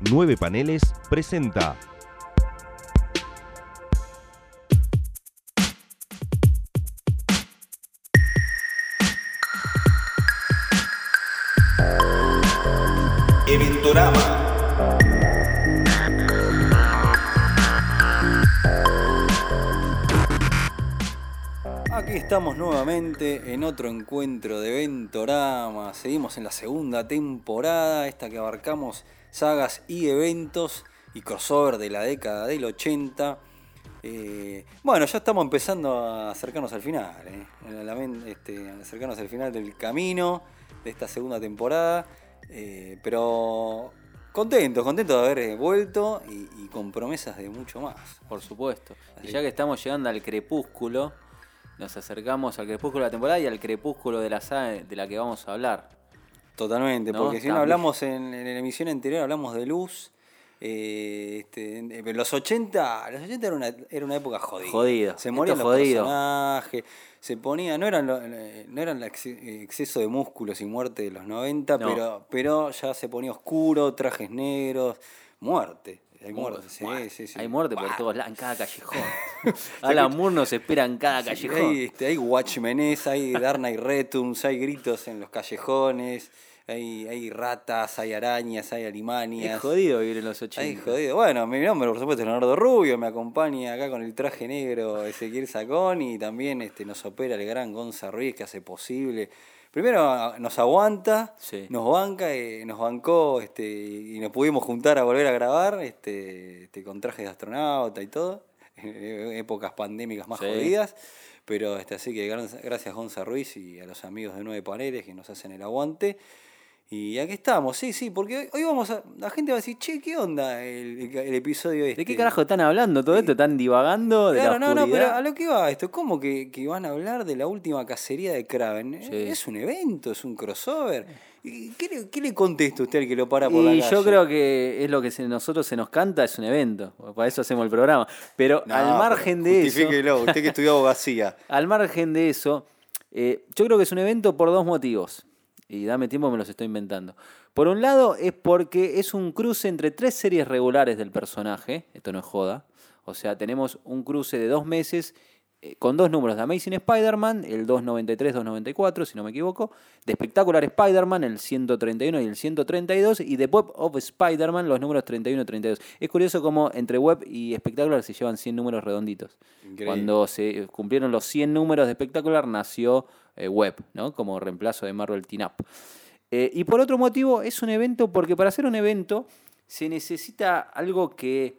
Nueve Paneles presenta Eventorama. Aquí estamos nuevamente en otro encuentro de Ventorama. Seguimos en la segunda temporada, esta que abarcamos sagas y eventos y crossover de la década del 80. Eh, bueno, ya estamos empezando a acercarnos al final, eh, a este, a acercarnos al final del camino de esta segunda temporada. eh, pero contentos, contentos de haber vuelto y, y con promesas de mucho más. Por supuesto. Y ya que estamos llegando al crepúsculo, nos acercamos al crepúsculo de la temporada y al crepúsculo de la saga de la que vamos a hablar. Totalmente, ¿No? porque si no hablamos en, en la emisión anterior, hablamos de luz. eh, este, los 80, los 80 era una, era una época jodida. Jodido, Se esto morían es los jodido. personajes, se ponía, no eran lo- no eran el exceso de músculos y muerte de los 90, No. pero, pero ya se ponía oscuro, trajes negros, muerte. Hay muerte, sí, sí, sí. Hay muerte por todos lados, en cada callejón. Alan Moore nos espera en cada callejón. Hay, este, hay Watchmenés, hay Darna y Retums, hay gritos en los callejones, hay, hay ratas, hay arañas, hay alimanias. Es jodido vivir en los 80. Ay, jodido. Bueno, mi nombre, por supuesto, es Leonardo Rubio, me acompaña acá con el traje negro Ezequiel Sacón y también este, nos opera el gran Gonza Ruiz que hace posible. Primero nos aguanta, Sí. nos banca, eh, nos bancó este, y nos pudimos juntar a volver a grabar este, este, con trajes de astronauta y todo, en épocas pandémicas más Sí. jodidas. Pero este, así que gracias Gonza Ruiz y a los amigos de Nueve Paneles que nos hacen el aguante. Y aquí estamos, sí, sí, porque hoy, vamos a. La gente va a decir, che, ¿qué onda el, el- el episodio este? ¿De qué carajo están hablando todo esto? ¿Están divagando de Claro, la no, no, pero a lo que va esto, ¿cómo que, que van a hablar de la última cacería de Kraven? Sí. Es un evento, es un crossover. ¿Y ¿Qué le, qué le contesta usted al que lo para por la Y calle? yo creo que es lo que se- nosotros se nos canta, es un evento. Para eso hacemos el programa. Pero No, al margen pero de eso. usted que estudió abogacía. Al margen de eso, eh, yo creo que es un evento por dos motivos. Y dame tiempo, me los estoy inventando. Por un lado, es porque es un cruce entre tres series regulares del personaje. Esto no es joda. O sea, tenemos un cruce de dos meses eh, con dos números de Amazing Spider-Man, el 293-294, si no me equivoco. De Spectacular Spider-Man, el 131 y el 132. Y de Web of Spider-Man, los números 31 y 32. Es curioso cómo entre Web y Spectacular se llevan 100 números redonditos. Increíble. Cuando se cumplieron los 100 números de espectacular, nació eh, Web, ¿no? Como reemplazo de Marvel Teen Up. Eh, y por otro motivo, es un evento porque para hacer un evento se necesita algo que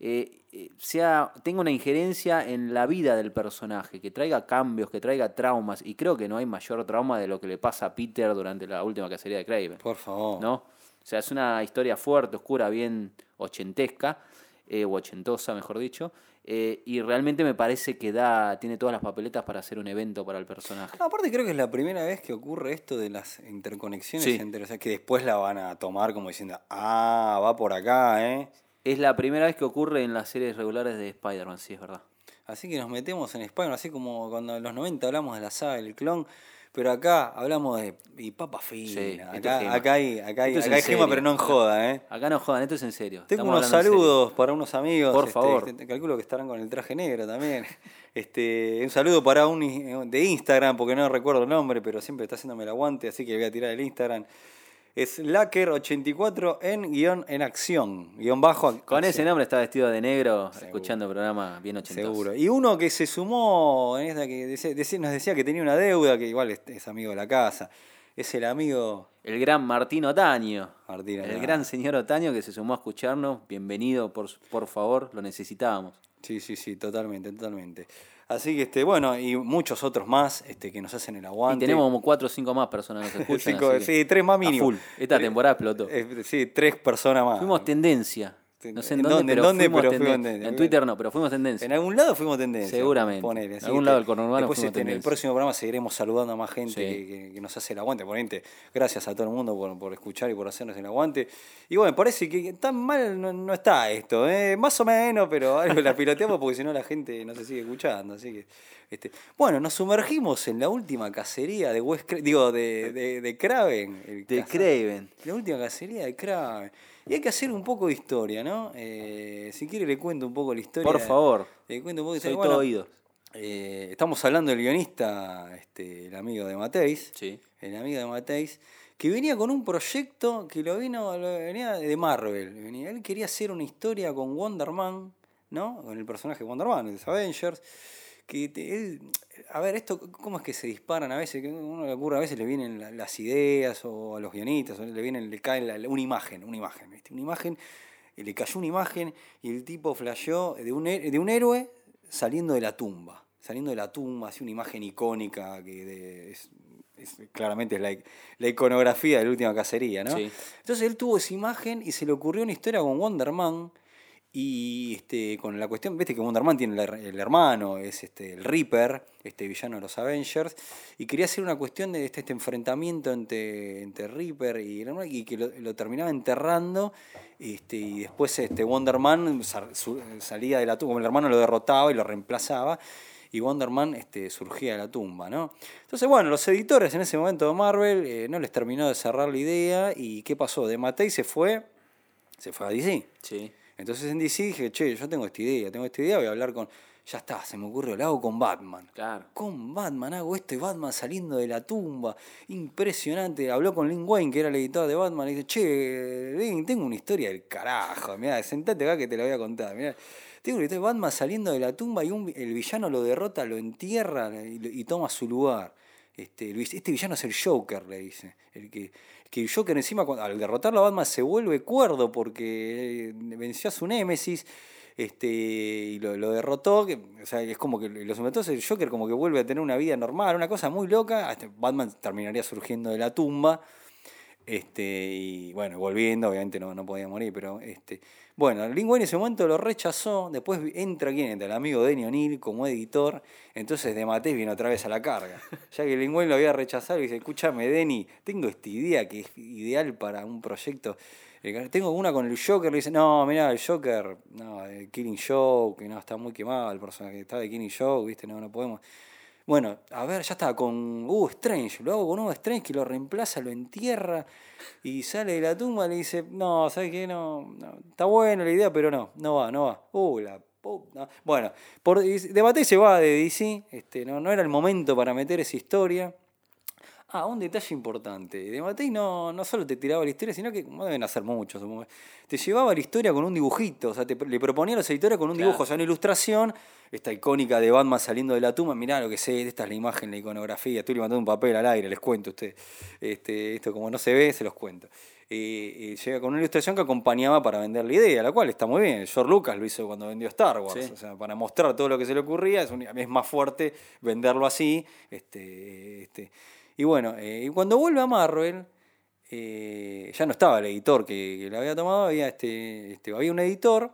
eh, sea, tenga una injerencia en la vida del personaje, que traiga cambios, que traiga traumas. Y creo que no hay mayor trauma de lo que le pasa a Peter durante la última cacería de Craven. Por favor. ¿no? O sea, es una historia fuerte, oscura, bien ochentesca, eh, o ochentosa, mejor dicho. Eh, y realmente me parece que da, tiene todas las papeletas para hacer un evento para el personaje. No, aparte creo que es la primera vez que ocurre esto de las interconexiones Sí. entre, o sea, que después la van a tomar como diciendo, ah, va por acá, ¿eh? Es la primera vez que ocurre en las series regulares de Spider-Man, sí, es verdad. Así que nos metemos en Spider-Man, así como cuando en los 90 hablamos de la saga del clon, pero acá hablamos de y papa fina. Sí, es acá, acá hay, acá hay, Esto es acá hay gema, pero no en joda, ¿eh? Acá no jodan, esto es en serio. Tengo Estamos unos saludos para unos amigos. Por este, favor. este, calculo que estarán con el traje negro también. Este, un saludo para un de Instagram, porque no recuerdo el nombre, pero siempre está haciéndome el aguante, así que voy a tirar el Instagram. Es Lacker84 en guion en acción, guion bajo. Con ese nombre está vestido de negro, Seguro. escuchando programa bien ochentoso. Seguro. Y uno que se sumó en esta que nos decía que tenía una deuda, que igual es, amigo de la casa. Es el amigo El gran Martín Otaño. Martín. El Otaño. gran señor Otaño que se sumó a escucharnos. Bienvenido, por, por favor, lo necesitábamos. Sí, sí, sí, totalmente, totalmente. Así que, este, bueno, y muchos otros más este, que nos hacen el Y aguante. tenemos como cuatro o cinco más personas que nos escuchan. Cinco- que sí, tres más mínimo. full. Esta temporada explotó. eh, sí, tres personas más. Fuimos tendencia. No sé en dónde, pero dónde, fuimos pero tenden- fuimos tendencia. En Twitter no, pero fuimos tendencia. En algún lado fuimos tendencia. Seguramente. ponele. En algún que lado del conurbano Después fuimos este, en el próximo programa seguiremos saludando a más gente Sí. que, que- que nos hace el aguante. Ponente, gracias a todo el mundo por, por escuchar y por hacernos el aguante. Y bueno, parece que tan mal no, no está esto. ¿eh? Más o menos, pero algo la piloteamos porque si no la gente no se sigue escuchando. Así que, este, bueno, nos sumergimos en la última cacería de Wes Cra- digo, de, de, de Craven. el De Craven. la última cacería de Kraven. Y hay que hacer un poco de historia, ¿no? Eh, si quiere le cuento un poco la historia. Por favor. Le cuento un poco Soy historia. todo Bueno, oídos. eh, estamos hablando del guionista, este, el amigo de Mateis. Sí. El amigo de Mateis. Que venía con un proyecto que lo vino, lo venía de Marvel. Venía- él quería hacer una historia con Wonder Man, ¿no? Con el personaje de Wonder Man, de los Avengers. Que te- él, a ver, esto, ¿cómo es que se disparan a veces? Que uno le ocurre, a veces le vienen la- las ideas o a los guionistas, o le vienen, le cae la- una imagen, una imagen, ¿viste? Una imagen, le cayó una imagen y el tipo flasheó de un, de un héroe saliendo de la tumba. Saliendo de la tumba, así una imagen icónica que de- es, es- claramente es la, la iconografía de la última cacería, ¿no? Sí. Entonces él tuvo esa imagen y se le ocurrió una historia con Wonder Man. Y este, con la cuestión, viste que Wonder Man tiene el, her- el hermano, es este, el Reaper, este villano de los Avengers, y quería hacer una cuestión de este, este enfrentamiento entre, entre Reaper y el hermano, y que lo, terminaba enterrando, este, y después este, Wonder Man su- salía de la tumba, el hermano lo derrotaba y lo reemplazaba, y Wonder Man este, surgía de la tumba, ¿no? Entonces, bueno, los editores en ese momento de Marvel eh, no les terminó de cerrar la idea, y ¿qué pasó? De Matei se fue, se fue a DC. Sí. Entonces en DC dije, che, yo tengo esta idea, tengo esta idea, voy a hablar con... Ya está, se me ocurrió, lo hago con Batman. Claro. Con Batman hago esto y Batman saliendo de la tumba. Impresionante. Habló con Lin Wayne, que era el editor de Batman, y dice, che, Lin, tengo una historia del carajo. Mirá, sentate acá que te la voy a contar. Mirá, tengo una historia de Batman saliendo de la tumba y un- el villano lo derrota, lo entierra y, toma su lugar. Este, este villano es el Joker, le dice. El que, que el Joker encima, al derrotarlo a Batman, se vuelve cuerdo porque eh, venció a su némesis este, y lo, derrotó. O sea, es como que los entonces el Joker como que vuelve a tener una vida normal, una cosa muy loca. Batman terminaría surgiendo de la tumba. Este, y bueno, volviendo, obviamente no, no podía morir, pero este. Bueno, Lin Wayne en ese momento lo rechazó, después entra quién entra, el amigo Denny O'Neill como editor, entonces de Matés viene otra vez a la carga. Ya que Lin Wayne lo había rechazado y dice, escúchame Denny, tengo esta idea que es ideal para un proyecto. Eh, Tengo una con el Joker, le dice, no, mirá, el Joker, no, el Killing Joke, no, está muy quemado el personaje, está de Killing Joke, viste, no, no podemos. Bueno, a ver, ya está, con Hugo Strange. Lo hago con Hugo Strange que lo reemplaza, lo entierra y sale de la tumba y le dice, no, ¿sabes qué? No, no, está buena la idea, pero no, no va, no va. Uh, la puta. Bueno, por, debate se va de DC, este, no, no era el momento para meter esa historia. Ah, un detalle importante. De Matei no, no solo te tiraba la historia, sino que no deben hacer mucho, supongo. Te llevaba la historia con un dibujito, o sea, te, le proponía a los editores con un Claro. dibujo, o sea, una ilustración, esta icónica de Batman saliendo de la tumba, mirá lo que sé, esta es la imagen, la iconografía, estoy levantando un papel al aire, les cuento a ustedes. Este, esto como no se ve, se los cuento. Eh, eh, llega con una ilustración que acompañaba para vender la idea, la cual está muy bien. George Lucas lo hizo cuando vendió Star Wars, Sí. o sea, para mostrar todo lo que se le ocurría, es, un- es más fuerte venderlo así. Este, este, y bueno, eh, y cuando vuelve a Marvel, eh, ya no estaba el editor que, que la había tomado, había, este, este, había un editor,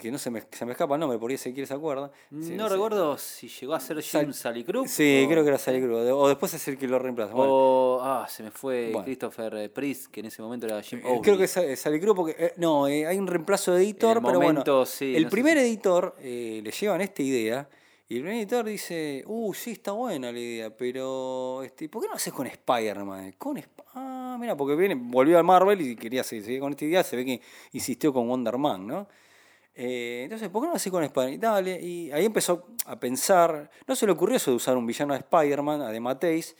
que no se me, se me escapa el nombre, por ahí quiere se acuerda. Se- No recuerdo si llegó a ser Jim Sal- Salicrup. Sí, o- creo que era Sally Cruz, o después es el que lo reemplaza. Bueno, O, ah, se me fue Bueno. Christopher Priest, que en ese momento era Jim Eh, Owsley. Creo que es Cruz porque. eh, no, eh, hay un reemplazo de editor, el pero momento, bueno. sí, el no primer editor eh, le llevan esta idea y el editor dice: Uh, sí, está buena la idea, pero. Este, ¿Por qué no haces con Spider-Man? Con Sp- Ah, mira, porque viene, volvió a Marvel y quería seguir, con esta idea. Se ve que insistió con Wonder Man, ¿no? Eh, entonces, ¿por qué no haces con Spider-Man? Dale, y ahí empezó a pensar. No se le ocurrió eso de usar un villano de Spider-Man, a de Mateis,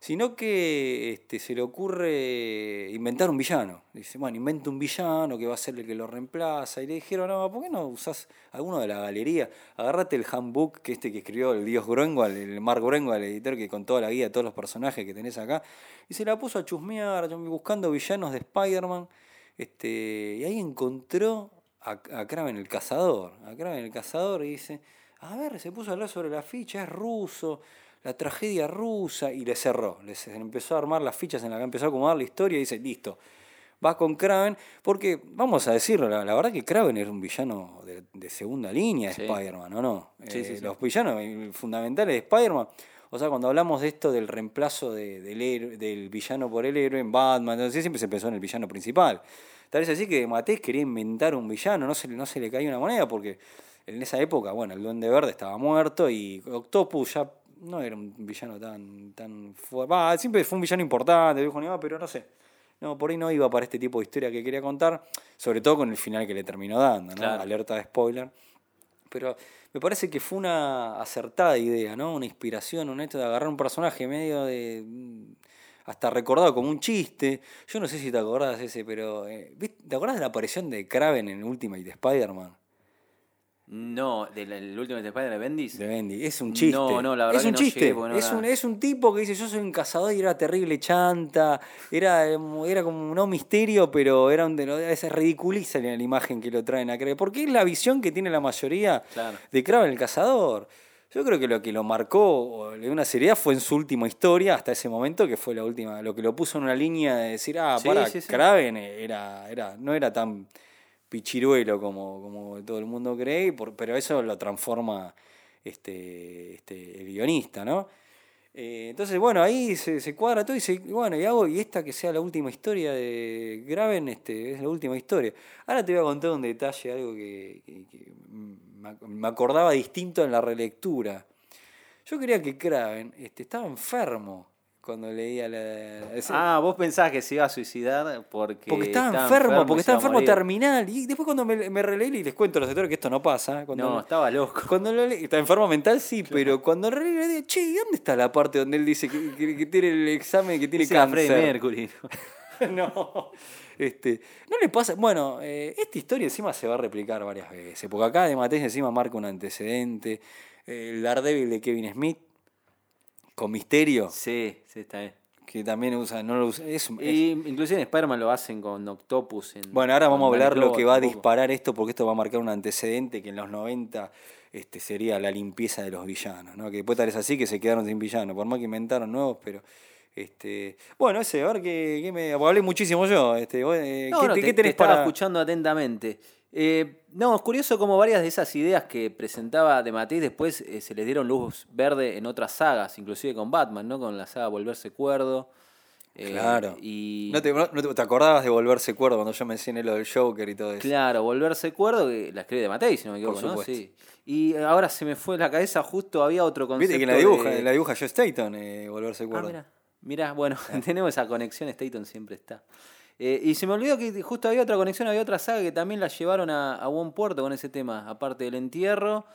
sino que este, se le ocurre inventar un villano. Dice, bueno, inventa un villano que va a ser el que lo reemplaza. Y le dijeron, no, ¿por qué no usás alguno de la galería? Agarrate el handbook que este que escribió el dios Groenwald, el Mark Groenwald, el editor que con toda la guía de todos los personajes que tenés acá. Y se la puso a chusmear, buscando villanos de Spider-Man. Este, y ahí encontró a, a Kraven el cazador. A Kraven el cazador y dice, a ver, se puso a hablar sobre la ficha, es ruso, la tragedia rusa, y le cerró. Le, empezó a armar las fichas en la que empezó a acomodar la historia y dice, listo, va con Kraven, porque vamos a decirlo, la, la verdad que Kraven era un villano de, de segunda línea de Sí. Spider-Man, ¿o no? Sí, Eh, sí. Los villanos fundamentales de Spider-Man, o sea, cuando hablamos de esto del reemplazo de- del, del villano por el héroe en Batman, entonces siempre se pensó en el villano principal. Tal vez así que Matés quería inventar un villano, no se, no se le caía una moneda porque en esa época, bueno, el Duende Verde estaba muerto y Octopus ya no era un villano tan, tan fuerte. Va, siempre fue un villano importante, dijo animado, pero no sé. No, por ahí no iba para este tipo de historia que quería contar, sobre todo con el final que le terminó dando, ¿no? Claro. Alerta de spoiler. Pero me parece que fue una acertada idea, ¿no? Una inspiración, un hecho de agarrar un personaje medio de. mm, hasta recordado como un chiste. Yo no sé si te acordás ese, pero. eh, ¿viste? ¿Te acordás de la aparición de Kraven en Ultimate de Spider-Man? No, del el último de Spider de Bendis. De Bendy. Es un chiste. No, no, la verdad es que un no chiste. llegué no es, un, es un tipo que dice: Yo soy un cazador y era terrible chanta. Era, era como no misterio, pero era un. Se ridiculiza la la imagen que lo traen a creer. Porque es la visión que tiene la mayoría Claro. de Kraven el cazador. Yo creo que lo que lo marcó de una seriedad fue en su última historia, hasta ese momento, que fue la última, lo que lo puso en una línea de decir, ah, Sí, para, sí, sí. Kraven era, era, no era tan pichiruelo como, como todo el mundo cree, pero eso lo transforma este, este, el guionista, ¿no? Eh, entonces, bueno, ahí se, cuadra todo y se, bueno, y hago, y esta que sea la última historia de Graven, este, es la última historia. Ahora te voy a contar un detalle, algo que, que- me ac- me acordaba distinto en la relectura. Yo creía que Kraven este, estaba enfermo cuando leía la... ese- Ah, vos pensabas que se iba a suicidar porque. porque estaba, enfermo, porque estaba enfermo terminal. Y después cuando me, me releí y les cuento a los lectores que esto no pasa. Cuando No, estaba loco. cuando lo leí, está enfermo mental, sí, pero cuando releí le digo, che, ¿y dónde está la parte donde él dice que, que- que tiene el examen que tiene cáncer? Freddie Mercury. no. Este, no le pasa. Bueno, eh, esta historia encima se va a replicar varias veces. Porque acá de Matés encima marca un antecedente. Eh, el Daredevil de Kevin Smith. Con misterio. Sí, sí, está bien. Que también usa. No lo usa es- es- Y inclusive en Spider-Man lo hacen con Octopus. en- bueno, ahora vamos a hablar lo que va a disparar esto. Porque esto va a marcar un antecedente que en los 90 este, sería la limpieza de los villanos. ¿no? Que después tal es así que se quedaron sin villanos. Por más que inventaron nuevos, pero. Este, bueno, ese, a ver qué, qué me. Hablé muchísimo yo. Este, vos, eh, No, ¿qué, no, te- te, qué te tenés estaba para.? escuchando atentamente. Eh, no, es curioso como varias de esas ideas que presentaba de Matisse después eh, se les dieron luz verde en otras sagas, inclusive con Batman, ¿no? Con la saga Volverse Cuerdo. eh, Claro. Y ¿No te, no te- te acordabas de volverse cuerdo cuando yo mencioné lo del Joker y todo eso? Claro, Volverse Cuerdo, que la escribe de Matei, si no me equivoco, ¿no? supuesto. Sí. Y ahora se me fue de la cabeza, justo había otro concepto. Viste que la dibuja, de- la dibuja Joe Staton, eh, volverse Ah, cuerdo. mira, mira, bueno, tenemos esa conexión, Staton siempre está. Eh, y se me olvidó que justo había otra conexión, había otra saga que también la llevaron a, a buen puerto con ese tema, aparte del entierro,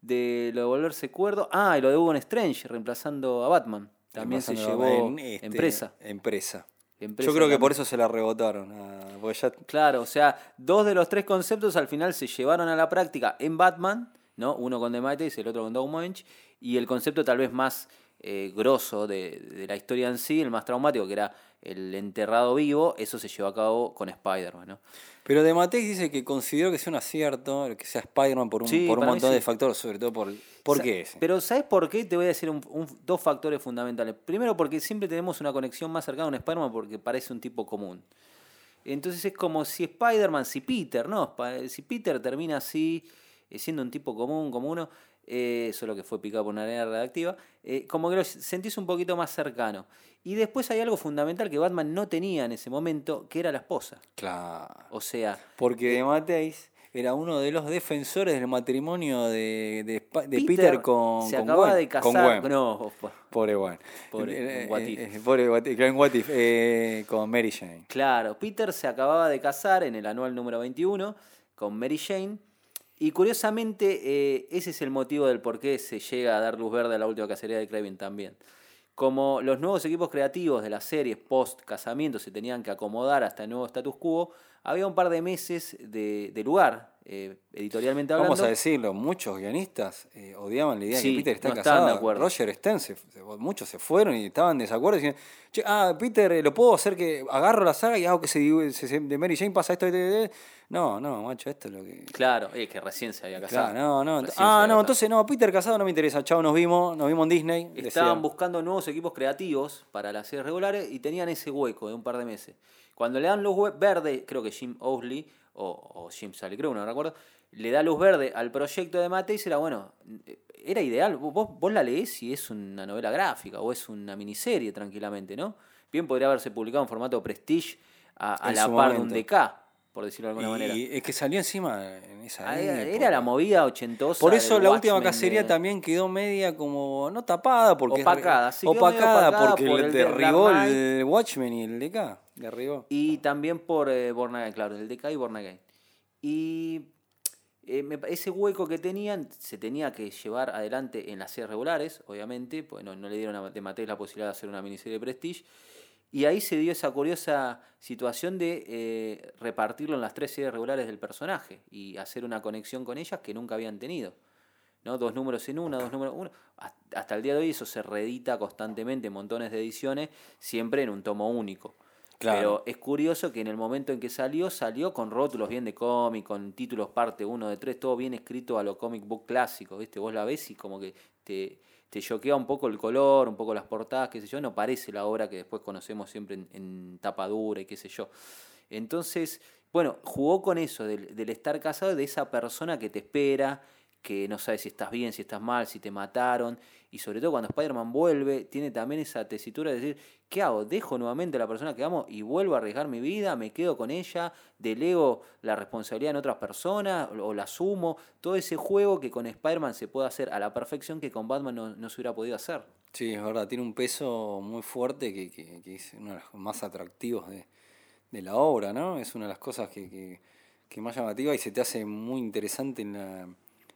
de lo de volverse cuerdo. Ah, y lo de Hugo Strange, reemplazando a Batman. También se llevó en, este, empresa. Empresa. Empresa Yo creo que por eso se la rebotaron. ah, ya- Claro, o sea, dos de los tres conceptos al final se llevaron a la práctica en Batman, ¿no? Uno con The Mighty y el otro con Doug Munch, y el concepto tal vez más eh, grosso de, de la historia en sí, el más traumático, que era el enterrado vivo, eso se llevó a cabo con Spider-Man, ¿no? Pero de Mateis dice que consideró que sea un acierto, que sea Spider-Man por un, Sí, por un montón sí. de factores, sobre todo por. ¿Por Sa- qué ese? Pero ¿sabes por qué? Te voy a decir un- un- dos factores fundamentales. Primero, porque siempre tenemos una conexión más cercana a un Spider-Man porque parece un tipo común. Entonces es como si Spider-Man, si Peter, ¿no? Si Peter termina así, eh, siendo un tipo común, como uno, eh, solo que fue picado por una arena redactiva, eh, como que lo sentís un poquito más cercano. Y después hay algo fundamental que Batman no tenía en ese momento, que era la esposa. Claro. O sea, Porque de Mateis era uno de los defensores del matrimonio de, de, Peter, Peter con. se con acaba Gwen, de con casar. Gwen. No, Pobre Gwen. Pobre Eh, What eh, eh, pobre eh, con Mary Jane. Claro, Peter se acababa de casar en el anual número 21 con Mary Jane. Y curiosamente, eh, ese es el motivo del por qué se llega a dar luz verde a la última cacería de Kraven también. Como los nuevos equipos creativos de las series post casamiento se tenían que acomodar hasta el nuevo status quo, había un par de meses de, de lugar, eh, editorialmente hablando. Vamos a decirlo, muchos guionistas eh, odiaban la idea de que Peter está no casado. de acuerdo. Roger Stern, se- muchos se fueron y estaban en desacuerdo. Diciendo, che, ah, Peter, lo puedo hacer que agarro la saga y hago que se, se- se- de Mary Jane pasa esto. esto". No, no, macho, esto es lo que. Claro, es que recién se había casado. Claro, no, no. Recién Ah, no, casado. entonces no, Peter casado no me interesa. Chao, nos vimos, nos vimos en Disney. Estaban buscando nuevos equipos creativos para las series regulares y tenían ese hueco de un par de meses. Cuando le dan luz verde, creo que Jim Owsley o, o Jim Sally Crew, no recuerdo, le da luz verde al proyecto de Matei y era bueno, eh, era ideal. Vos, vos la leés y es una novela gráfica o es una miniserie tranquilamente, ¿no? Bien podría haberse publicado en formato Prestige a, a En la par de un momento. DK, por decirlo de alguna Y manera. es que salió encima en esa Ah, Era, época. la movida ochentosa. Por eso la última cacería de- también quedó media como no tapada porque Opacada, sí, opacada opacada porque por el de derribó el Watchmen y el DK, derribó. Y también por eh, Born Again, claro, el DK y Born Again. Y eh, ese hueco que tenían se tenía que llevar adelante en las series regulares, obviamente, pues no, no le dieron a de Matei la posibilidad de hacer una miniserie de Prestige. Y ahí se dio esa curiosa situación de eh, repartirlo en las tres series regulares del personaje y hacer una conexión con ellas que nunca habían tenido. ¿no? Dos números en una, dos números en uno. Has- Hasta el día de hoy eso se reedita constantemente en montones de ediciones, siempre en un tomo único. Claro. Pero es curioso que en el momento en que salió, salió con rótulos bien de cómic, con títulos parte 1 de 3, todo bien escrito a lo comic book clásico, ¿viste? Vos la ves y como que te, te choquea un poco el color, un poco las portadas, qué sé yo, no parece la obra que después conocemos siempre en, en tapa dura y qué sé yo. Entonces, bueno, jugó con eso, del, del estar casado, de esa persona que te espera, que no sabe si estás bien, si estás mal, si te mataron. Y sobre todo cuando Spider-Man vuelve, tiene también esa tesitura de decir, ¿qué hago? ¿Dejo nuevamente a la persona que amo y vuelvo a arriesgar mi vida? ¿Me quedo con ella? ¿Delego la responsabilidad en otras personas? ¿O la asumo? Todo ese juego que con Spider-Man se puede hacer a la perfección que con Batman no, no se hubiera podido hacer. Sí, es verdad, tiene un peso muy fuerte que, que- que es uno de los más atractivos de, de la obra, ¿no? Es una de las cosas que, que, que más llamativa y se te hace muy interesante en la,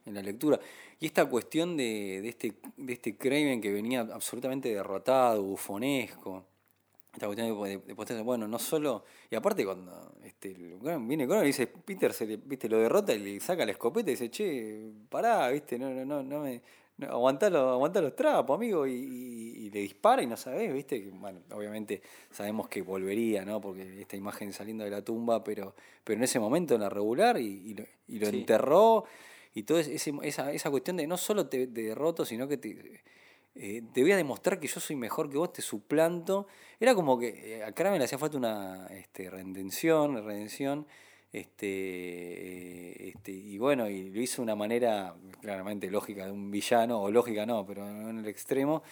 en la lectura. Y esta cuestión de, de este, de este Craven que venía absolutamente derrotado, bufonesco. Esta cuestión de, de, bueno, no solo. Y aparte, cuando este, viene Conan y dice, Peter se le, viste, lo derrota y le saca la escopeta y dice, che, pará, viste, no, no, no, no me. No, aguantá, los, aguantá los trapos, amigo, y, y- y le dispara y no sabés, viste, bueno, obviamente sabemos que volvería, ¿no? Porque esta imagen saliendo de la tumba, pero, pero en ese momento en la regular y, y lo, y lo Sí. enterró y toda esa, esa cuestión de no solo te, te derroto, sino que te, eh, te voy a demostrar que yo soy mejor que vos, te suplanto. Era como que eh, a Kramer le hacía falta una este, redención, redención. Este, eh, este, y bueno, y lo hizo de una manera claramente lógica de un villano, o lógica no, pero en el extremo.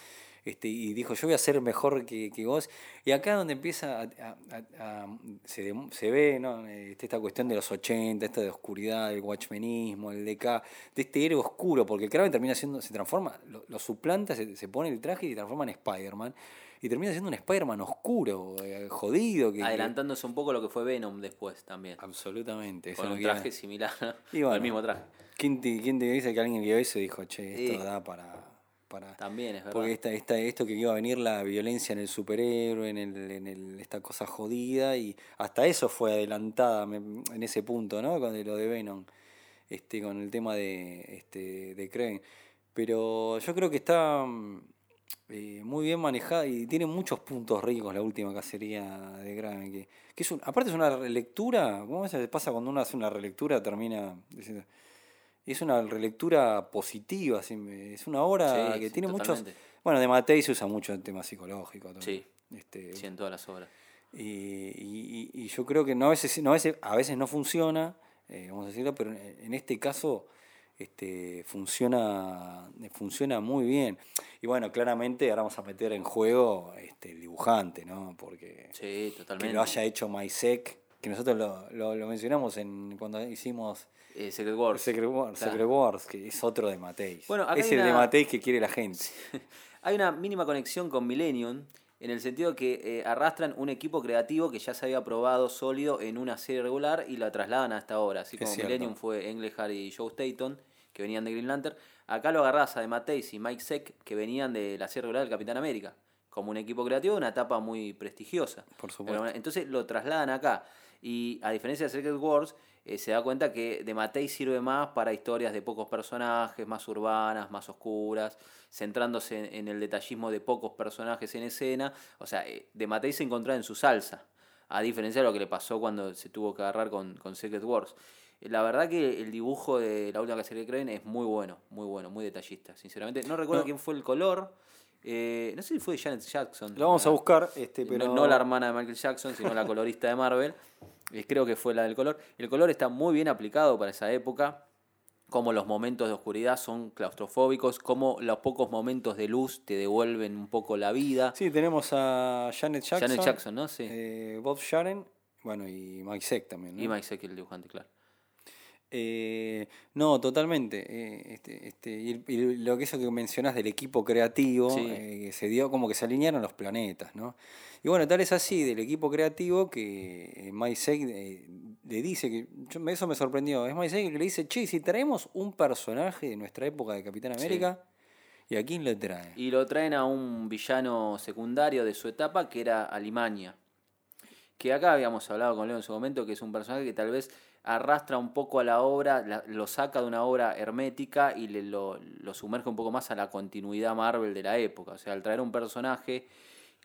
Este, y dijo, yo voy a ser mejor que, que vos. Y acá donde empieza a, a- se, ve ¿no? Este, esta cuestión de los 80, esta de oscuridad, el watchmenismo, el DK, de este héroe oscuro, porque Kraven termina siendo, se transforma, lo, lo suplanta, se, se pone el traje y se transforma en Spider-Man. Y termina siendo un Spider-Man oscuro, eh, jodido. Que, que- Adelantándose un poco lo que fue Venom después también. Absolutamente. Con un traje similar, Y bueno. el mismo traje. ¿Quién te, quién te dice que alguien vio eso y dijo, che, esto Sí. da para... para También es verdad. porque esta, esta, esto que iba a venir la violencia en el superhéroe, en, el, en el, esta cosa jodida, y hasta eso fue adelantada en ese punto, ¿no? Con lo de Venom, este, con el tema de, este, de. Pero yo creo que está mm, eh, muy bien manejada y tiene muchos puntos ricos la última cacería de Kraven. Que, que es un- aparte es una relectura, ¿cómo se pasa cuando uno hace una relectura? Termina diciendo... Es una relectura positiva, es una obra Sí, que sí, tiene muchos... Bueno, de Matei se usa mucho el tema psicológico. también. Sí. Este, Sí, en todas las obras. y, y- y- yo creo que no a veces, no a veces, a veces no funciona, eh, vamos a decirlo, pero en, este caso este, funciona, funciona muy bien. Y bueno, claramente ahora vamos a meter en juego este, el dibujante, ¿no? Porque Sí, que totalmente. lo haya hecho Maisek, que nosotros lo, lo- lo mencionamos en cuando hicimos Eh, Secret Wars. Secret Wars, Claro. Secret Wars, que es otro de Matei. Bueno, acá es el de una- Matei que quiere la gente. Hay una mínima conexión con Millennium en el sentido que eh, arrastran un equipo creativo que ya se había probado sólido en una serie regular y la trasladan a esta obra. Así como. Millennium fue Englehart y Joe Staton, que venían de Green Lantern. Acá lo agarrás a de Mateis y Mike Seck, que venían de la serie regular del Capitán América. Como un equipo creativo, una etapa muy prestigiosa. Por supuesto. Entonces lo trasladan acá. Y a diferencia de Secret Wars, eh, se da cuenta que de Matei sirve más para historias de pocos personajes, más urbanas, más oscuras, centrándose en, en el detallismo de pocos personajes en escena. O sea, eh, de Matei se encontraba en su salsa, a diferencia de lo que le pasó cuando se tuvo que agarrar con, con Secret Wars. Eh, La verdad que el dibujo de la última serie de Kraven es muy bueno, muy bueno, muy detallista, sinceramente. No recuerdo No. quién fue el color, Eh, no sé si fue de Janet Jackson. Lo vamos a la- buscar, este, pero. no, no la hermana de Michael Jackson, sino la colorista de Marvel. Creo que fue la del color. El color está muy bien aplicado para esa época. Como los momentos de oscuridad son claustrofóbicos, como los pocos momentos de luz te devuelven un poco la vida. Sí, tenemos a Janet Jackson. Janet Jackson, ¿no? Sí. eh, Bob Sharon, bueno, y Mike Seck también. ¿no? y Mike Seck, el dibujante, claro. Eh, no, totalmente. eh, este, este, y, lo que eso que mencionás del equipo creativo, Sí. eh, que se dio como que se alinearon los planetas, ¿no? Y bueno, tal es así del equipo creativo que eh, eh, le dice que. yo- eso me sorprendió. Es el que le dice, che, si traemos un personaje de nuestra época de Capitán Sí. América, ¿y a quién lo trae? Y lo traen a un villano secundario de su etapa que era Alimania. Que acá habíamos hablado con Leo en su momento, que es un personaje que tal vez arrastra un poco a la obra, la- lo saca de una obra hermética y le, lo, lo sumerge un poco más a la continuidad Marvel de la época. O sea, al traer un personaje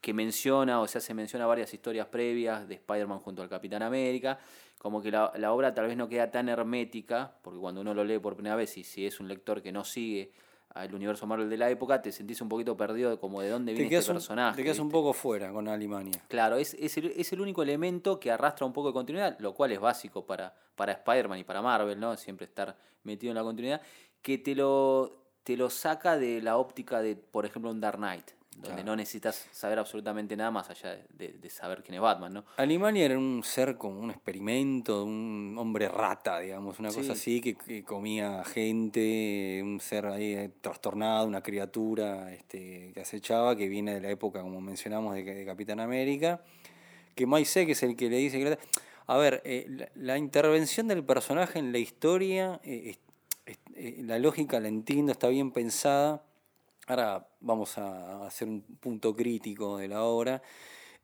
que menciona, o sea, se menciona varias historias previas de Spider-Man junto al Capitán América, como que la, la obra tal vez no queda tan hermética, porque cuando uno lo lee por primera vez y si es un lector que no sigue al universo Marvel de la época, te sentís un poquito perdido de como de dónde Te viene este un, personaje. te quedas un poco fuera con Alemania. Claro, es, es, el, es el único elemento que arrastra un poco de continuidad, lo cual es básico para, para Spider-Man y para Marvel, ¿no? Siempre estar metido en la continuidad, que te lo, te lo saca de la óptica de, por ejemplo, un Dark Knight, donde Claro. no necesitas saber absolutamente nada más allá de, de- saber quién es Batman, ¿no? Alemania era un ser como un experimento, un hombre rata, digamos, una Sí. cosa así, que, que comía gente, un ser ahí eh, trastornado, una criatura este, que acechaba, que viene de la época, como mencionamos, de, de Capitán América, que Mike Zeck es el que le dice que... A ver, eh, la, la intervención del personaje en la historia, eh, es- es- eh, la lógica la entiendo, está bien pensada. Ahora vamos a hacer un punto crítico de la obra.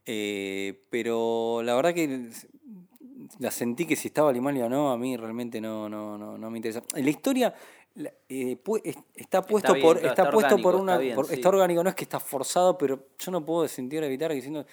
Eh, pero la verdad que la sentí que si estaba Alemania o no, a mí realmente no, no, no, no me interesa. La historia eh, pu- está puesto bien, por, está está puesto por una, está bien, por- sí. está orgánico, no es que está forzado, pero yo no puedo sentir evitar diciendo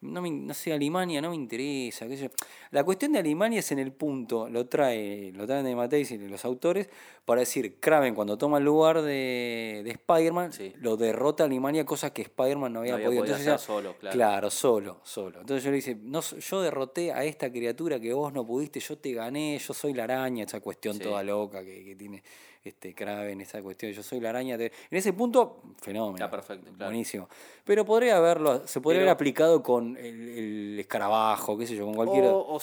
no, me, no sé, Alemania no me interesa. qué sé yo. La cuestión de Alemania es en el punto, lo trae, lo traen de Mateis y los autores, para decir, Kraven cuando toma el lugar de, de Spider-Man, Sí. lo derrota a Alemania, cosa que Spider-Man no había, había podido. Entonces hacer ya- solo, claro. Claro, solo, solo. Entonces yo le dice, no, yo derroté a esta criatura que vos no pudiste, yo te gané, yo soy la araña, esa cuestión Sí. toda loca que, que tiene este Kraven, esa cuestión, yo soy la araña. te- En ese punto, fenómeno. Está perfecto, claro. Buenísimo. Pero podría haberlo, se podría Pero- haber aplicado con el, el escarabajo, qué sé yo, con cualquiera. O, o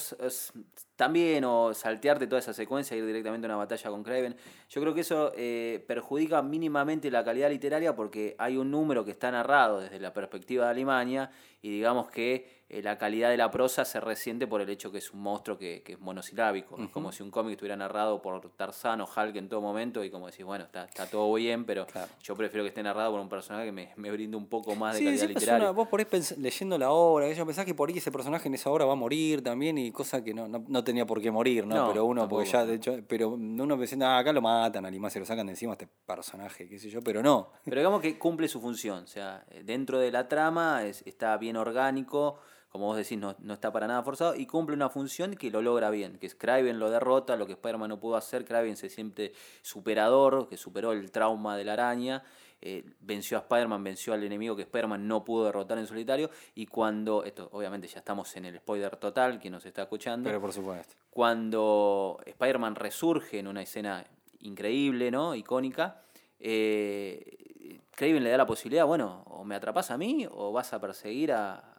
también, o saltearte toda esa secuencia e ir directamente a una batalla con Kraven. Yo creo que eso eh, perjudica mínimamente la calidad literaria porque hay un número que está narrado desde la perspectiva de Alemania y digamos que eh, la calidad de la prosa se resiente por el hecho que es un monstruo que, que es monosilábico. Es como si un cómic estuviera narrado por Tarzán o Hulk en todo momento y como decís, bueno, está, está todo bien, pero Claro. yo prefiero que esté narrado por un personaje que me, me brinde un poco más de Sí, calidad literaria. una- vos por ahí leyendo la obra, yo pensás que por ahí ese personaje en esa obra va a morir también y cosa que no, no, no tenía por qué morir, ¿no? No, pero uno, porque tampoco. ya, de hecho, pero uno pensando, ah, acá lo matan, al se lo sacan de encima a este personaje, qué sé yo, pero no. Pero digamos que cumple su función, o sea, dentro de la trama es- está bien orgánico, como vos decís, no, no está para nada forzado, y cumple una función que lo logra bien, que es Kraven lo derrota, lo que Spider-Man no pudo hacer, Kraven se siente superador, que superó el trauma de la araña, eh, venció a Spider-Man, venció al enemigo que Spider-Man no pudo derrotar en solitario, y cuando, esto obviamente ya estamos en el spoiler total, quien nos está escuchando, Pero por supuesto. cuando Spider-Man resurge en una escena increíble, ¿no? Icónica, eh, Kraven le da la posibilidad, bueno, o me atrapas a mí o vas a perseguir a, a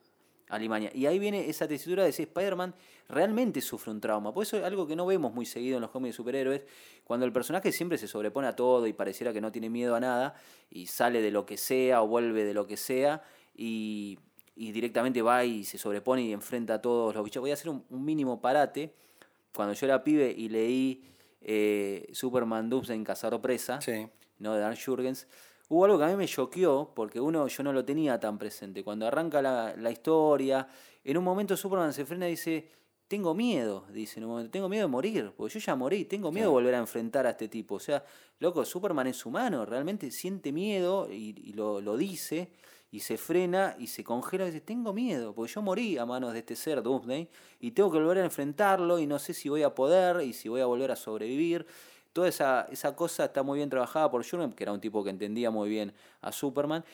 Alemania. Y ahí viene esa tesitura de decir, Spider-Man realmente sufre un trauma. Por eso es algo que no vemos muy seguido en los cómics de superhéroes, cuando el personaje siempre se sobrepone a todo y pareciera que no tiene miedo a nada, y sale de lo que sea o vuelve de lo que sea, y, y directamente va y se sobrepone y enfrenta a todos los bichos. Voy a hacer un, un mínimo parate. Cuando yo era pibe y leí eh, Superman Doomsday en Cazador Presa, Sí. ¿no? de Dan Jurgens, hubo algo que a mí me choqueó, porque uno yo no lo tenía tan presente. Cuando arranca la, la historia, en un momento Superman se frena y dice, tengo miedo, dice en un momento, tengo miedo de morir, porque yo ya morí, tengo miedo de volver a enfrentar a este tipo. O sea, loco, Superman es humano, realmente siente miedo y, y lo, lo dice, y se frena y se congela y dice, tengo miedo, porque yo morí a manos de este ser Doomsday, y tengo que volver a enfrentarlo, y no sé si voy a poder, y si voy a volver a sobrevivir. Toda esa, esa cosa está muy bien trabajada por Jurgen, que era un tipo que entendía muy bien a Superman.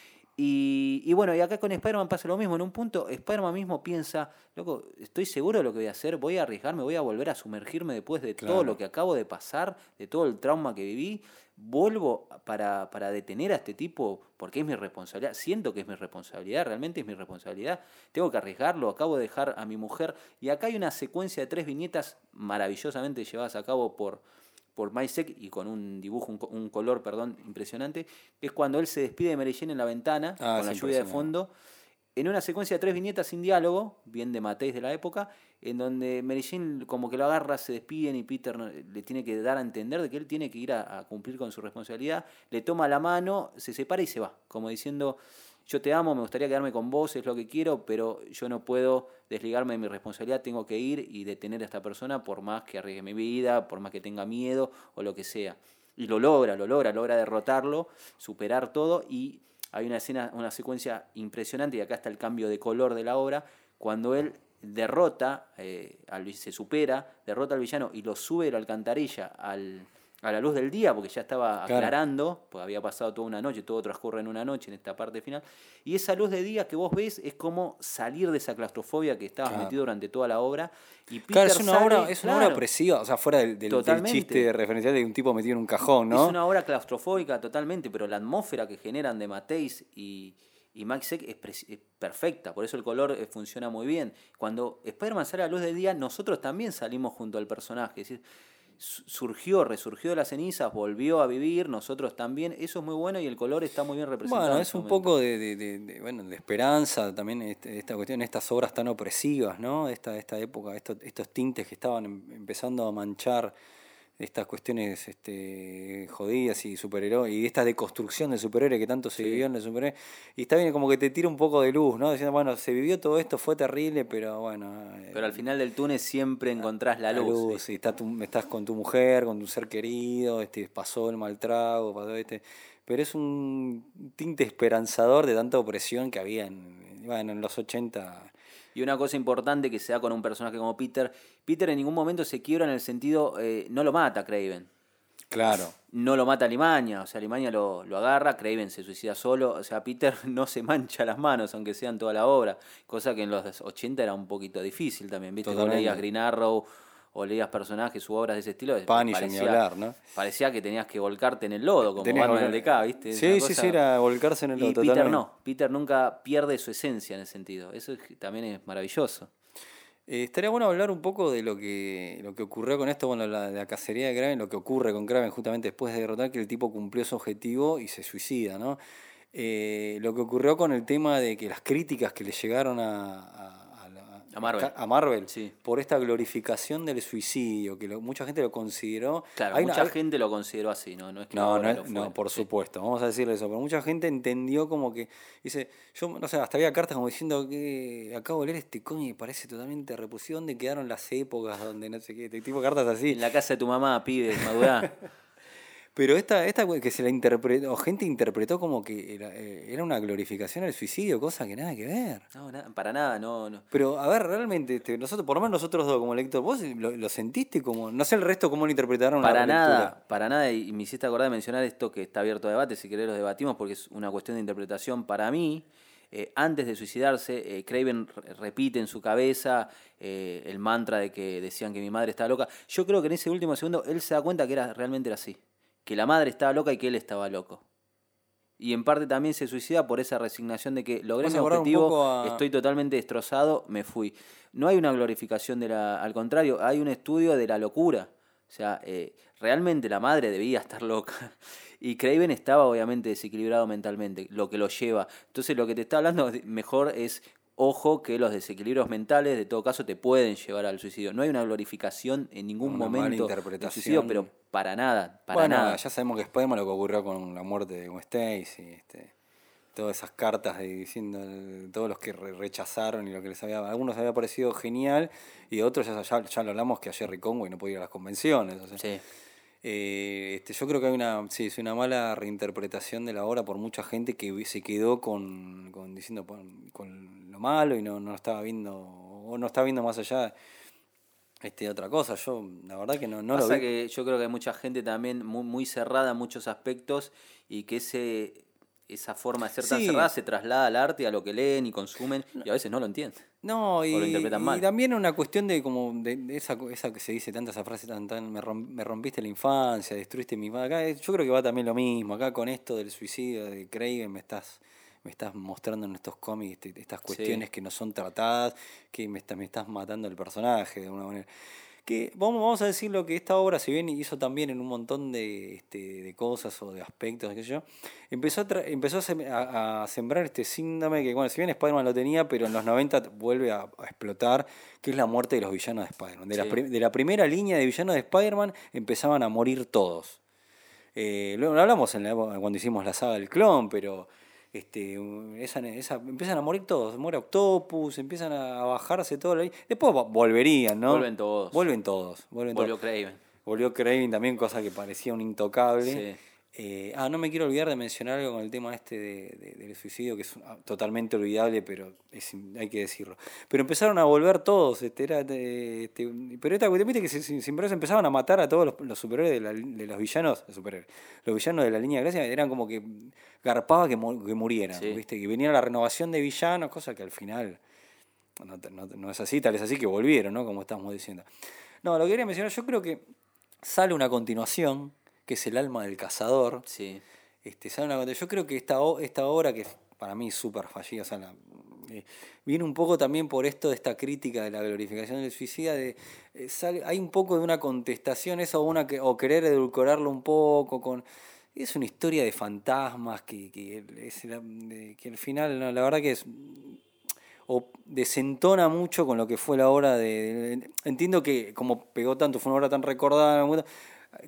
Y, y bueno, y acá con Spider-Man pasa lo mismo. En un punto, Spider-Man mismo piensa, loco, estoy seguro de lo que voy a hacer, voy a arriesgarme, voy a volver a sumergirme después de todo lo que acabo de pasar, de todo el trauma que viví. Vuelvo para, para detener a este tipo porque es mi responsabilidad. Siento que es mi responsabilidad, realmente es mi responsabilidad. Tengo que arriesgarlo, acabo de dejar a mi mujer. Y acá hay una secuencia de tres viñetas maravillosamente llevadas a cabo por, por Maisek y con un dibujo, un, co- un color, perdón, impresionante, que es cuando él se despide de Mary Jane en la ventana, Ah, con la lluvia de fondo, en una secuencia de tres viñetas sin diálogo, bien de Mateis de la época, en donde Mary Jane como que lo agarra, se despiden y Peter le tiene que dar a entender de que él tiene que ir a, a cumplir con su responsabilidad, le toma la mano, se separa y se va, como diciendo, yo te amo, me gustaría quedarme con vos, es lo que quiero, pero yo no puedo desligarme de mi responsabilidad, tengo que ir y detener a esta persona por más que arriesgue mi vida, por más que tenga miedo o lo que sea. Y lo logra, lo logra, logra derrotarlo, superar todo y hay una escena, una secuencia impresionante y acá está el cambio de color de la obra, cuando él derrota, eh, al se supera, derrota al villano y lo sube de la alcantarilla al, a la luz del día, porque ya estaba Claro. aclarando, porque había pasado toda una noche, todo transcurre en una noche en esta parte final, y esa luz de día que vos ves es como salir de esa claustrofobia que estabas Claro. metido durante toda la obra. Y Claro, Peter es una, sale- obra, es una obra claro, opresiva, o sea, fuera del, del- del Totalmente. chiste referencial de un tipo metido en un cajón, ¿no? Es una obra claustrofóbica totalmente, pero la atmósfera que generan de Mateis y, y Max Seck es, perfecta, por eso el color eh, funciona muy bien. Cuando Spider-Man sale a la luz del día, nosotros también salimos junto al personaje. Es decir, surgió, resurgió de las cenizas, volvió a vivir, nosotros también. Eso es muy bueno y el color está muy bien representado. Bueno, en es ese un momento. poco de, de- de- de, bueno, de esperanza también este- esta cuestión, estas obras tan opresivas, ¿no? Esta, esta época, estos, estos tintes que estaban em- empezando a manchar estas cuestiones este, jodidas y superhéroes, y esta deconstrucción del superhéroe que tanto se Sí. vivió en el superhéroe. Y está bien como que te tira un poco de luz, ¿no? Diciendo, bueno, se vivió todo esto, fue terrible, pero bueno. eh, Pero al final del túnel siempre encontrás la luz. y está tu- estás con tu mujer, con tu ser querido, este, pasó el mal trago, pasó este. Pero es un tinte esperanzador de tanta opresión que había en, bueno, en los 80. Y una cosa importante que se da con un personaje como Peter, Peter en ningún momento se quiebra en el sentido, eh, no lo mata Craven. Claro. no lo mata Limaña, o sea, Limaña lo, lo agarra, Craven se suicida solo, o sea, Peter no se mancha las manos, aunque sean toda la obra, cosa que en los 80 era un poquito difícil también, ¿viste? Cuando leías Green Arrow o leías personajes u obras de ese estilo, Punisher, ni hablar, ¿no? parecía que tenías que volcarte en el lodo, como Tenías Batman en volcar- DK, ¿viste? Sí, sí, sí, era volcarse en el Y lodo, Peter totalmente. no, Peter nunca pierde su esencia en ese sentido, eso es- también es maravilloso. Eh, estaría bueno hablar un poco de lo que, lo que ocurrió con esto, bueno, la, cacería de Kraven, lo que ocurre con Kraven justamente después de derrotar que el tipo cumplió su objetivo y se suicida, ¿no? Eh, lo que ocurrió con el tema de que las críticas que le llegaron a, a Marvel. a Marvel Sí. por esta glorificación del suicidio, que lo- mucha gente lo consideró. Claro, Hay mucha gente lo consideró así, ¿no? No es que no, no, por supuesto, vamos a decirle eso, pero mucha gente entendió como que, dice, yo no sé, hasta había cartas como diciendo que acabo de leer este coño y parece totalmente repulsivo, ¿dónde quedaron las épocas donde no sé qué, este tipo de cartas así? En la casa de tu mamá, pibe, madurá. Pero esta, esta que se la interpretó, o gente interpretó como que era, eh, era una glorificación al suicidio, cosa que nada que ver. No, nada, para nada, no, no. Pero, a ver, realmente, este, nosotros, por lo menos nosotros dos como lector, vos lo, lo sentiste como, no sé el resto cómo lo interpretaron Para la nada, lectura. para nada, y me hiciste acordar de mencionar esto que está abierto a debate, si querés lo debatimos, porque es una cuestión de interpretación. Para mí, eh, antes de suicidarse, eh, Craven re- repite en su cabeza eh, el mantra de que decían que mi madre estaba loca. Yo creo que en ese último segundo él se da cuenta que era, realmente era así, que la madre estaba loca y que él estaba loco. Y en parte también se suicida por esa resignación de que logré mi objetivo, a- estoy totalmente destrozado, me fui. No hay una glorificación de la. Al contrario, hay un estudio de la locura. O sea, eh, realmente la madre debía estar loca. Y Craven estaba obviamente desequilibrado mentalmente, lo que lo lleva. Entonces lo que te está hablando mejor es, ojo, que los desequilibrios mentales de todo caso te pueden llevar al suicidio. No hay una glorificación en ningún Una momento del suicidio, pero para nada, para bueno, nada. ya sabemos que Spiderman lo que ocurrió con la muerte de Gwen Stacy, este, todas esas cartas de, diciendo todos los que re- rechazaron y lo que les había, a algunos había parecido genial y otros ya, ya, ya lo hablamos que a Jerry Conway no podía ir a las convenciones. o sea, Sí. Eh, este, yo creo que hay una, sí, es una mala reinterpretación de la obra por mucha gente que se quedó con, con diciendo con, lo malo y no, no estaba viendo o no estaba viendo más allá este, de otra cosa. Yo la verdad que no, no lo Pasa vi. que yo creo que hay mucha gente también muy, muy cerrada en muchos aspectos y que ese, esa forma de ser tan Sí. cerrada se traslada al arte, a lo que leen y consumen, y a veces no lo entienden. No, y, lo interpretan y mal. también una cuestión de como de, de esa, que se dice tanta esa frase tan tan me rompiste la infancia, destruiste mi acá eh, yo creo que va también lo mismo, acá con esto del suicidio de Craven me estás me estás mostrando en estos cómics este- estas cuestiones que no son tratadas, que me, está- me estás matando el personaje de alguna manera. Que vamos, vamos a decir lo que esta obra, si bien hizo también en un montón de, este, de cosas o de aspectos, qué sé yo, empezó a, empezó a, sem- a- a sembrar este síndrome que, bueno, si bien Spider-Man lo tenía, pero en los 90 vuelve a, explotar, que es la muerte de los villanos de Spider-Man. De, la, Sí. pri- de la primera línea de villanos de Spider-Man empezaban a morir todos. Eh, luego lo hablamos en la cuando hicimos la saga del clon, pero este, esa, esa- empiezan a morir todos. Muere Octopus, empiezan a bajarse todo. la- Después vo- volverían, ¿no? Vuelven todos. Vuelven todos. Vuelven Volvió todos. Craven. Volvió Craven también, cosa que parecía un intocable. Sí. Eh, ah, no me quiero olvidar de mencionar algo con el tema este de- de- del suicidio, que es ah, totalmente olvidable, pero es hay que decirlo. Pero empezaron a volver todos, este, era, eh, este, pero esta cuestión, viste que se, se- siempre se empezaban a matar a todos los, los superhéroes de, la- de los villanos, los superhéroes, los villanos de la línea de gracia eran como que garpaba que, mu- que murieran, Sí. viste, que venía la renovación de villanos, cosa que al final no, no- no es así, tal es así que volvieron, ¿no? Como estamos diciendo. No, lo que quería mencionar, yo creo que sale una continuación, que es El alma del cazador. Sí. Este, una yo creo que esta, esta obra, que para mí es súper fallida, o sea, la- eh, viene un poco también por esto de esta crítica de la glorificación del suicida, de, eh, sale- hay un poco de una contestación, eso, o, una que, o querer edulcorarlo un poco con... Es una historia de fantasmas que, que, es que al final, no, la verdad que es o desentona mucho con lo que fue la obra de, de- entiendo que como pegó tanto fue una obra tan recordada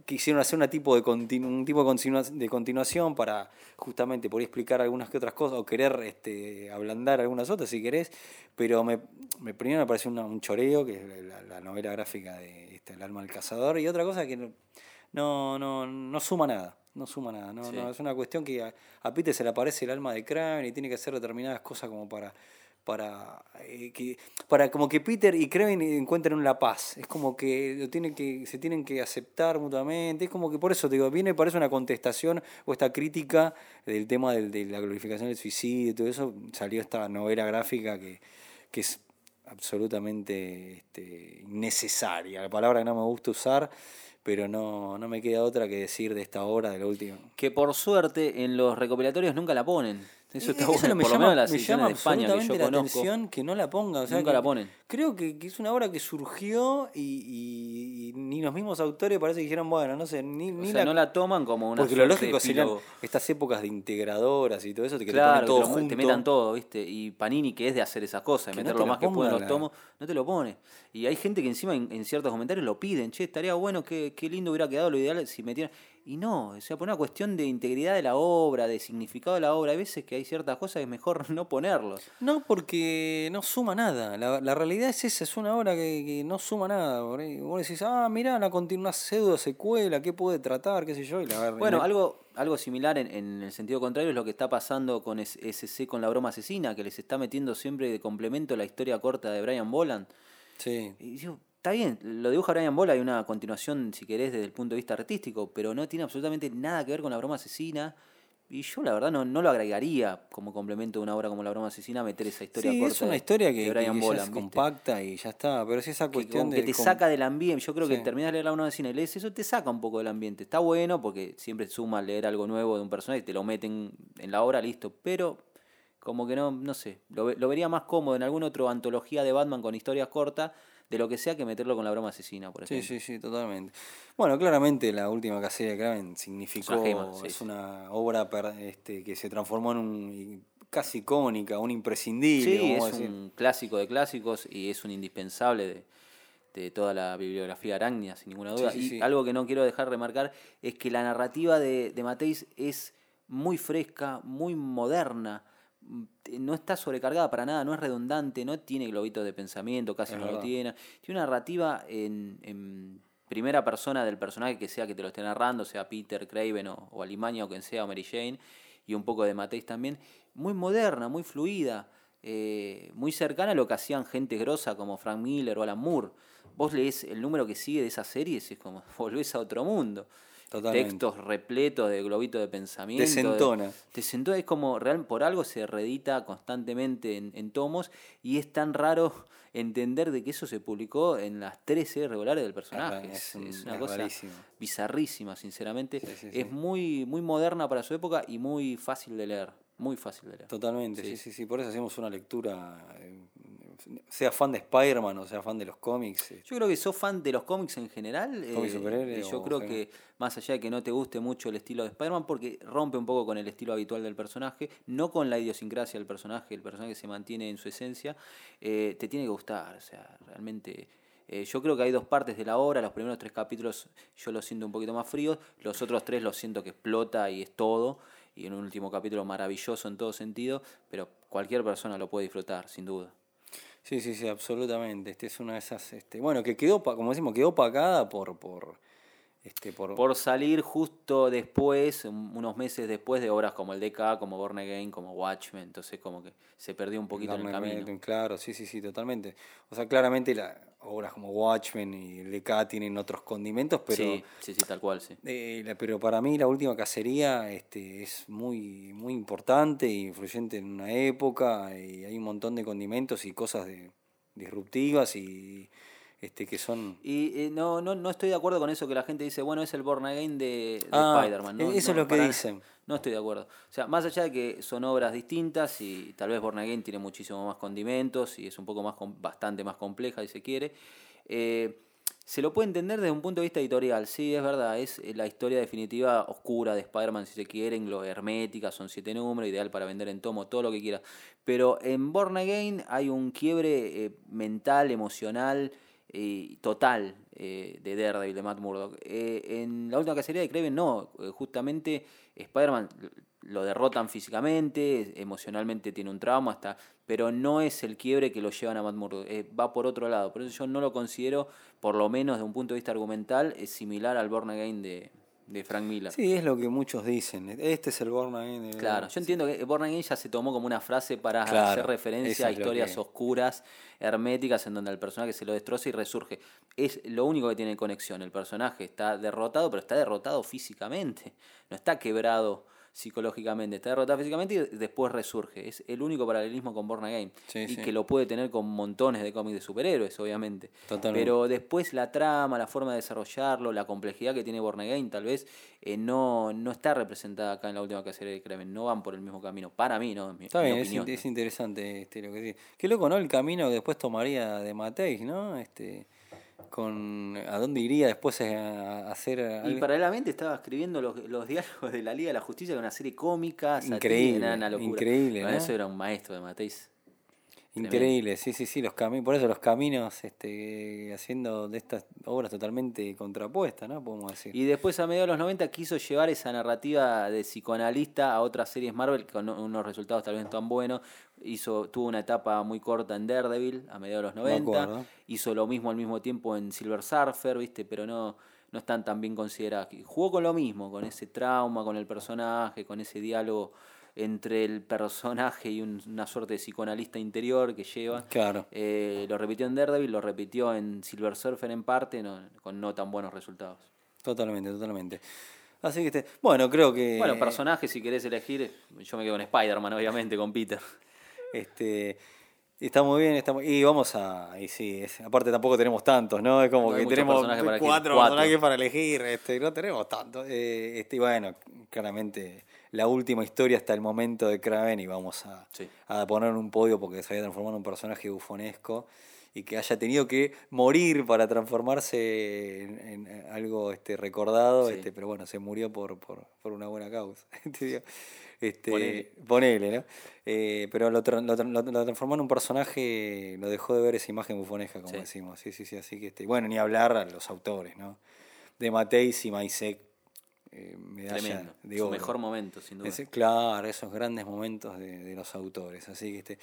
quisieron hacer una tipo de continu- un tipo de, continua- de continuación para justamente poder explicar algunas que otras cosas o querer este ablandar algunas otras si querés pero me, me primero me pareció una- un choreo que es la, la novela gráfica de este, el alma del cazador y otra cosa que no no, no, no suma nada no suma nada no, Sí. no, es una cuestión que a, a Peter se le aparece el alma de Kraven y tiene que hacer determinadas cosas como para para eh, que para como que Peter y Kraven encuentren la paz. Es como que lo tienen que se tienen que aceptar mutuamente. Es como que por eso te digo viene parece una contestación o esta crítica del tema del- de la glorificación del suicidio y todo eso. Salió esta novela gráfica que, que es absolutamente este, innecesaria. La palabra que no me gusta usar pero no, no me queda otra que decir de esta obra de la última. Que por suerte en los recopilatorios nunca la ponen. Eso está Eso bueno, me por lo menos las me llama de España que yo la conozco. atención que no la ponga. O sea, Nunca que la ponen. Creo que, que es una obra que surgió y, y- y ni los mismos autores parece que dijeron, bueno, no sé, ni, O ni sea, no la toman como una Porque lo lógico serían estas épocas de integradoras y todo eso, que Claro, te todo que junto. te metan todo, ¿viste? Y Panini, que es de hacer esas cosas, de no meter te lo más que pueden ponga los tomos, no te lo pone. Y hay gente que encima en, en ciertos comentarios lo piden, che, estaría bueno, qué, qué lindo hubiera quedado, lo ideal si metieran... Y no, o sea, por una cuestión de integridad de la obra, de significado de la obra, hay veces que hay ciertas cosas que es mejor no ponerlos. No, porque no suma nada. La, la realidad es esa, es una obra que, que no suma nada. Vos decís, ah, mirá, la continua pseudo secuela, ¿qué puede tratar? ¿Qué sé yo? Y la, Bueno, la- algo, algo similar en, en el sentido contrario es lo que está pasando con SC con la broma asesina, que les está metiendo siempre de complemento la historia corta de Brian Boland. Sí. Y digo, está bien, lo dibuja Brian Bola, hay una continuación, si querés, desde el punto de vista artístico, pero no tiene absolutamente nada que ver con la broma asesina. Y yo la verdad no, no lo agregaría como complemento de una obra como La broma asesina meter esa historia Sí, corta. es una de- historia de que, que Brian ya es compacta y ya está. Pero sí esa que, cuestión de. que te saca del ambiente. Yo creo que Sí. terminás de leer la broma asesina y lees eso, te saca un poco del ambiente. Está bueno porque siempre suma leer algo nuevo de un personaje y te lo meten en la obra, listo. Pero como que no, no sé, lo, lo vería más cómodo en alguna otra antología de Batman con historias cortas de lo que sea que meterlo con la broma asesina, por Sí, ejemplo. sí, sí, totalmente. Bueno, claramente la última casilla de Kraven significó. Es una gema, sí, es sí. una obra per- este, que se transformó en un. casi icónica, un imprescindible. Sí, es decir. un clásico de clásicos y es un indispensable de, de toda la bibliografía araña, sin ninguna duda. Sí, sí, y sí. algo que no quiero dejar remarcar es que la narrativa de, de Mateis es muy fresca, muy moderna, no está sobrecargada para nada, no es redundante, no tiene globitos de pensamiento, casi Es no lo tiene. Tiene una narrativa en, en primera persona del personaje que sea que te lo esté narrando, sea Peter, Craven o, o Alimaña o quien sea, o Mary Jane, y un poco de Mateis también, muy moderna, muy fluida, eh, muy cercana a lo que hacían gente grosa como Frank Miller o Alan Moore. Vos lees el número que sigue de esas series y es como volvés a otro mundo. Totalmente. textos repletos de globito de pensamiento. de- Desentona. Desentona, es como real, por algo se reedita constantemente en, en tomos y es tan raro entender de que eso se publicó en las tres series regulares del personaje. Es Es, un- es una es cosa rarísimo. bizarrísima, sinceramente. Sí, sí, es muy, muy moderna para su época y muy fácil de leer. Muy fácil de leer. Totalmente, Sí. sí, sí, sí. Por eso hacemos una lectura, eh, sea fan de Spider-Man o sea fan de los cómics. eh, Yo creo que sos fan de los cómics en general. Cómics eh, superhéroes yo creo que más allá de que no te guste mucho el estilo de Spider-Man, porque rompe un poco con el estilo habitual del personaje, no con la idiosincrasia del personaje, el personaje se mantiene en su esencia, eh, te tiene que gustar. O sea, realmente. eh, yo creo que hay dos partes de la obra. Los primeros tres capítulos yo los siento un poquito más fríos. Los otros tres los siento que explota y es todo. Y en un último capítulo maravilloso en todo sentido. Pero cualquier persona lo puede disfrutar, sin duda. Sí, sí, sí, absolutamente. Este es una de esas, este, bueno, que quedó, como decimos, quedó opacada por, por, este, por, por salir justo después, un- unos meses después de obras como el DK, como Born Again, como Watchmen, entonces como que se perdió un poquito en el camino. Claro, sí, sí, sí, totalmente. O sea, claramente las obras como Watchmen y el DK tienen otros condimentos, pero, sí, sí, sí, tal cual, sí. eh, la- pero para mí la última cacería este, es muy, muy importante e influyente en una época y hay un montón de condimentos y cosas de, disruptivas y este, que son... Y eh, no, no, no estoy de acuerdo con eso que la gente dice, bueno, es el Born Again de, de Ah, Spider-Man. No, eso es lo que para- dicen. No estoy de acuerdo. O sea, más allá de que son obras distintas y tal vez Born Again tiene muchísimo más condimentos y es un poco más, bastante más compleja, si se quiere, eh, se lo puede entender desde un punto de vista editorial. Sí, es verdad, es eh, la historia definitiva oscura de Spider-Man, si se quiere, lo hermética, son siete números, ideal para vender en tomo, todo lo que quiera. Pero en Born Again hay un quiebre eh, mental, emocional, eh, total eh, de Daredevil, de Matt Murdock. Eh, en la última cacería de Kraven no, eh, justamente Spider-Man lo derrotan físicamente, emocionalmente tiene un trauma, hasta, pero no es el quiebre que lo llevan a Matt Murdock, eh, va por otro lado. Por eso yo no lo considero, por lo menos de un punto de vista argumental, es similar al Born Again de, de Frank Miller. Sí, es lo que muchos dicen. Este es el Born Again. de- Claro, yo entiendo que Born Again ya se tomó como una frase para Claro, hacer referencia a historias que- oscuras, herméticas, en donde el personaje se lo destroza y resurge. Es lo único que tiene conexión. El personaje está derrotado, pero está derrotado físicamente. No está quebrado psicológicamente, está derrotado físicamente y después resurge. Es el único paralelismo con Born Again. Sí, y sí. que lo puede tener con montones de cómics de superhéroes, obviamente. Totalmente. Pero después la trama, la forma de desarrollarlo, la complejidad que tiene Born Again, tal vez eh, no, no está representada acá en la última cacería de Kraven. No van por el mismo camino. Para mí, ¿no? Mi, Está mi bien, es, es interesante este, lo que dice. Qué loco, ¿no? El camino que después tomaría de Mateis, ¿no? Este, con ¿A dónde iría después a, a hacer Y paralelamente estaba escribiendo los, los diálogos de la Liga de la Justicia, que era una serie cómica, satírica, Increíble, era una locura. increíble, Bueno, ¿no? Eso era un maestro de Mateis. Increíble, sí, sí, sí, los caminos, por eso los caminos este, haciendo de estas obras totalmente contrapuestas, ¿no? Podemos decir. Y después, a mediados de los 90, quiso llevar esa narrativa de psicoanalista a otras series Marvel con unos resultados tal vez no tan buenos. Hizo, tuvo una etapa muy corta en Daredevil a mediados de los Me 90. acuerdo. Hizo lo mismo al mismo tiempo en Silver Surfer, ¿viste? Pero no, no están tan bien consideradas. Jugó con lo mismo, con ese trauma, con el personaje, con ese diálogo entre el personaje y un- una suerte de psicoanalista interior que lleva. Claro. Eh, lo repitió en Daredevil, lo repitió en Silver Surfer en parte, no- con no tan buenos resultados. Totalmente, totalmente. Así que, este, bueno, creo que... Bueno, personaje, si querés elegir, yo me quedo con Spider-Man, obviamente, con Peter. Este, está muy bien, está muy- y vamos a, y sí, es- aparte tampoco tenemos tantos, ¿no? Es como No que tenemos personajes cuatro, cuatro. personajes para elegir, este, no tenemos tantos. Eh, este, y bueno, claramente la última historia hasta el momento de Kraven y vamos a, Sí. a poner un podio porque se había transformado en un personaje bufonesco y que haya tenido que morir para transformarse en, en algo este, recordado, Sí. este, pero bueno, se murió por, por, por una buena causa. Te digo, este, Ponele. ponele, ¿no? Eh, pero lo, tra- lo, tra- lo- lo transformó en un personaje, lo dejó de ver esa imagen bufonesca, como Sí. decimos. Sí, sí, sí, así que, este, bueno, ni hablar a los autores, ¿no? De Mateis y Maisek, eh, medalla Tremendo. de Su mejor momento, sin duda. Ese- claro, esos grandes momentos de, de los autores. Así que este.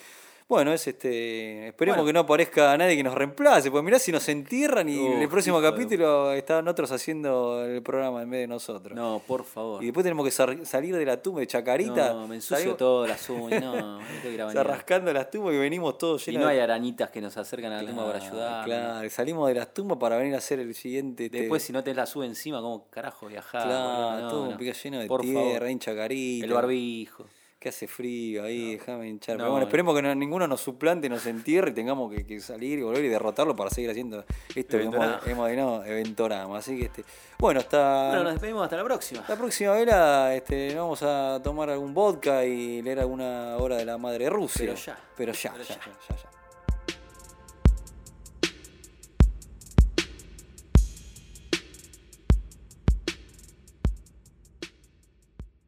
Bueno, es este. Esperemos Bueno. que no aparezca nadie que nos reemplace. Pues mirá si nos entierran y en el próximo hijo de- capítulo están otros haciendo el programa en vez de nosotros. No, por favor. Y después tenemos que salir de la tumba de Chacarita. No, me ensucio salimos- todo las uñas. No, no bañar. rascando las tumbas y venimos todos Y llenos no de- hay arañitas que nos acercan a la tumba para ayudar. Claro, salimos de las tumbas para venir a hacer el siguiente. este- Después, si no te la sube encima, ¿cómo carajo viajar? Claro? No, todo no. pica lleno de Por tierra, favor. en Chacarita. El barbijo. Que hace frío ahí, déjame hinchar. No, Pero bueno, esperemos que no- ninguno nos suplante, nos entierre y tengamos que, que salir y volver y derrotarlo para seguir haciendo esto que hemos, hemos Eventorama. Así que este. Bueno, hasta. Bueno, nos despedimos hasta la próxima. La próxima vela este, vamos a tomar algún vodka y leer alguna obra de la madre Rusia. Pero ya. Pero ya, Pero ya, ya. ya, ya.